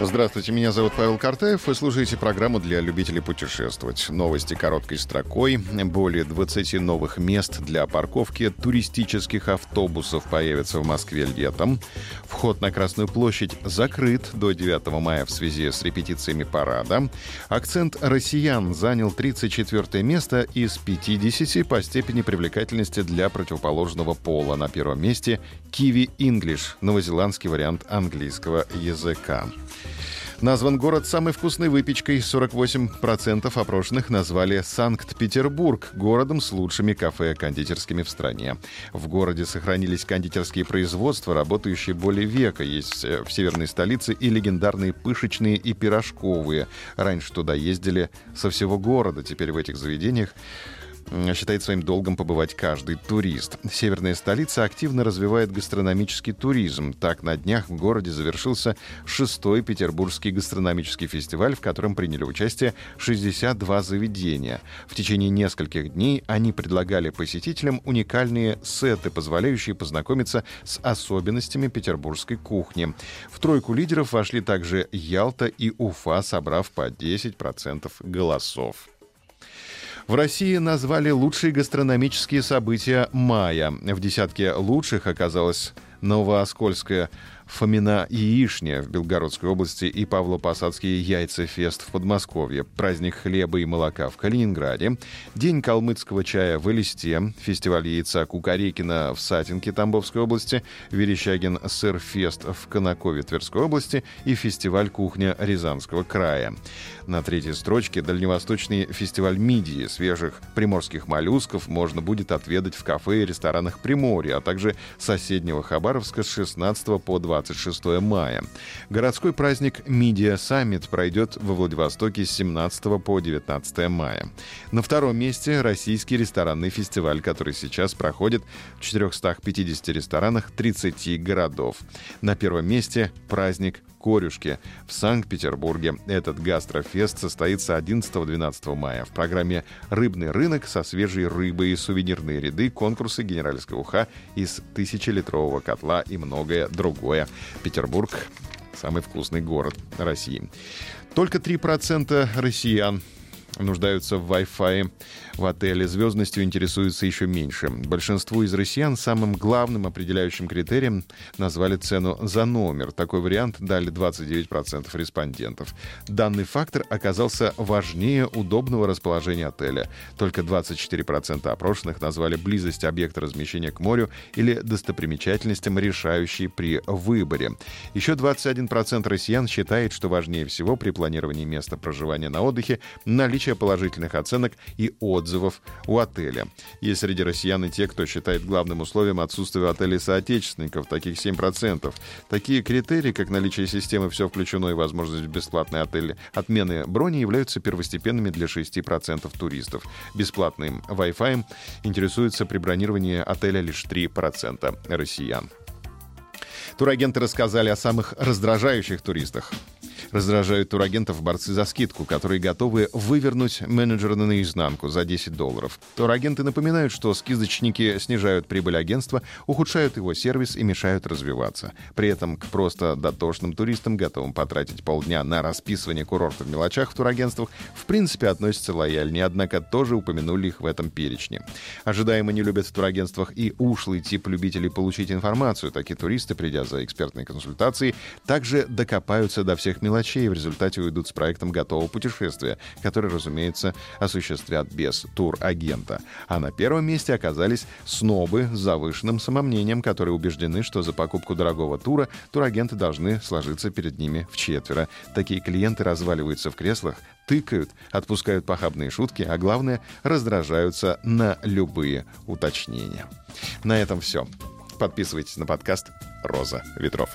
Здравствуйте, меня зовут Павел Картаев. Вы слушаете программу для любителей путешествовать. Новости короткой строкой. Более 20 новых мест для парковки туристических автобусов появятся в Москве летом. Вход на Красную площадь закрыт до 9 мая в связи с репетициями парада. Акцент россиян занял 34 место из 50 по степени привлекательности для противоположного пола. На первом месте Kiwi English, новозеландский вариант английского языка. Назван город самой вкусной выпечкой. 48% опрошенных назвали Санкт-Петербург городом с лучшими кафе кондитерскими в стране. В городе сохранились кондитерские производства, работающие более века. Есть э, в северной столице и легендарные пышечные и пирожковые. Раньше туда ездили со всего города. Теперь в этих заведениях считает своим долгом побывать каждый турист. Северная столица активно развивает гастрономический туризм. Так, на днях в городе завершился шестой Петербургский гастрономический фестиваль, в котором приняли участие 62 заведения. В течение нескольких дней они предлагали посетителям уникальные сеты, позволяющие познакомиться с особенностями петербургской кухни. В тройку лидеров вошли также Ялта и Уфа, собрав по 10% голосов. В России назвали лучшие гастрономические события мая. В десятке лучших оказалась Новооскольская Фомина яичня в Белгородской области и Павло-Посадский яйцефест в Подмосковье, праздник хлеба и молока в Калининграде, День калмыцкого чая в Элисте, фестиваль яйца Кукарекина в Сатинке Тамбовской области, Верещагин сырфест в Конакове Тверской области. И фестиваль кухня Рязанского края. На третьей строчке дальневосточный фестиваль мидии. Свежих приморских моллюсков можно будет отведать в кафе и ресторанах Приморья, а также соседнего Хабаровска с 16 по 20 26 мая. Городской праздник Media Summit пройдет во Владивостоке с 17 по 19 мая. На втором месте российский ресторанный фестиваль, который сейчас проходит в 450 ресторанах 30 городов. На первом месте праздник Корюшки в Санкт-Петербурге. Этот гастрофест состоится 11-12 мая. В программе «Рыбный рынок» со свежей рыбой и сувенирные ряды, конкурсы генеральского уха из тысячелитрового котла и многое другое. Петербург самый вкусный город России. Только 3% россиян нуждаются в Wi-Fi в отеле. Звездностью интересуются еще меньше. Большинству из россиян самым главным определяющим критерием назвали цену за номер. Такой вариант дали 29% респондентов. Данный фактор оказался важнее удобного расположения отеля. Только 24% опрошенных назвали близость объекта размещения к морю или достопримечательностям, решающей при выборе. Еще 21% россиян считает, что важнее всего при планировании места проживания на отдыхе наличие положительных оценок и отзывов у отеля. Есть среди россиян и те, кто считает главным условием отсутствие отелей соотечественников, таких 7%. Такие критерии, как наличие системы «Все включено» и возможность бесплатной отели, отмены брони являются первостепенными для 6% туристов. Бесплатным Wi-Fi интересуется при бронировании отеля лишь 3% россиян. Турагенты рассказали о самых раздражающих туристах. Раздражают турагентов борцы за скидку, которые готовы вывернуть менеджера наизнанку за 10 долларов. Турагенты напоминают, что скидочники снижают прибыль агентства, ухудшают его сервис и мешают развиваться. При этом к просто дотошным туристам, готовым потратить полдня на расписывание курортов в мелочах в турагентствах, в принципе относятся лояльнее, однако тоже упомянули их в этом перечне. Ожидаемо не любят в турагентствах и ушлый тип любителей получить информацию. Такие туристы, придя за экспертной консультацией, также докопаются до всех мелочей и в результате уйдут с проектом готового путешествия, который, разумеется, осуществят без турагента. А на первом месте оказались снобы с завышенным самомнением, которые убеждены, что за покупку дорогого тура турагенты должны сложиться перед ними в четверо. Такие клиенты разваливаются в креслах, тыкают, отпускают похабные шутки, а главное, раздражаются на любые уточнения. На этом все. Подписывайтесь на подкаст «Роза ветров».